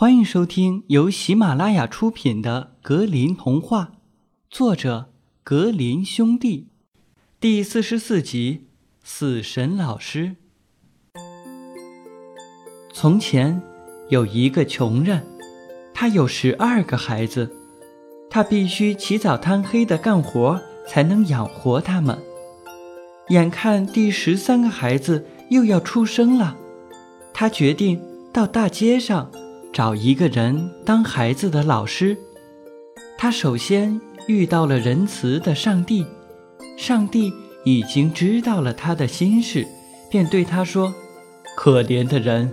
欢迎收听由喜马拉雅出品的《格林童话》，作者格林兄弟，第四十四集《死神老师》。从前有一个穷人，他有十二个孩子，他必须起早贪黑的干活才能养活他们。眼看第十三个孩子又要出生了，他决定到大街上。找一个人当孩子的老师，他首先遇到了仁慈的上帝。上帝已经知道了他的心事，便对他说：“可怜的人，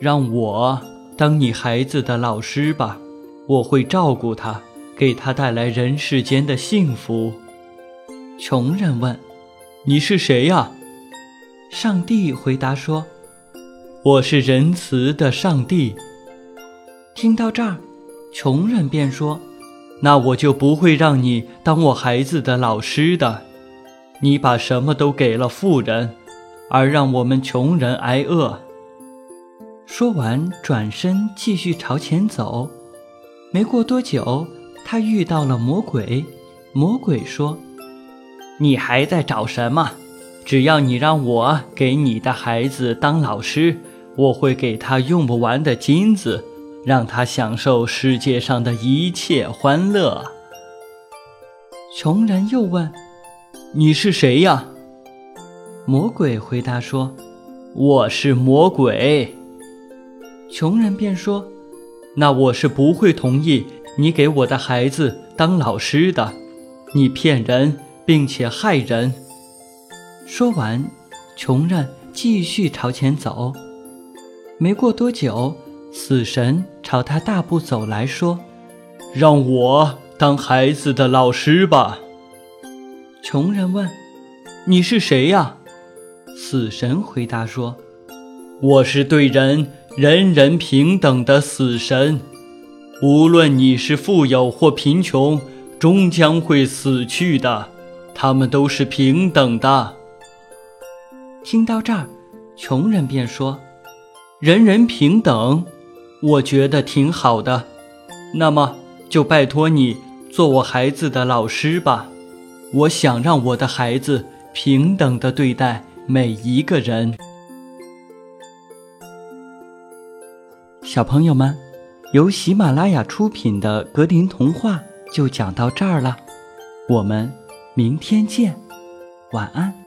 让我当你孩子的老师吧，我会照顾他，给他带来人世间的幸福。”穷人问：“你是谁呀？”上帝回答说：“我是仁慈的上帝。”听到这儿，穷人便说：“那我就不会让你当我孩子的老师的。你把什么都给了富人，而让我们穷人挨饿。”说完，转身继续朝前走。没过多久，他遇到了魔鬼。魔鬼说：“你还在找什么？只要你让我给你的孩子当老师，我会给他用不完的金子。”让他享受世界上的一切欢乐。穷人又问：“你是谁呀？”魔鬼回答说：“我是魔鬼。”穷人便说：“那我是不会同意你给我的孩子当老师的，你骗人并且害人。”说完，穷人继续朝前走。没过多久。死神朝他大步走来说：“让我当孩子的老师吧。”穷人问：“你是谁呀？”死神回答说：“我是对人人人平等的死神，无论你是富有或贫穷，终将会死去的，他们都是平等的。”听到这儿，穷人便说：“人人平等。”我觉得挺好的，那么就拜托你做我孩子的老师吧。我想让我的孩子平等的对待每一个人。小朋友们，由喜马拉雅出品的格林童话就讲到这儿了，我们明天见，晚安。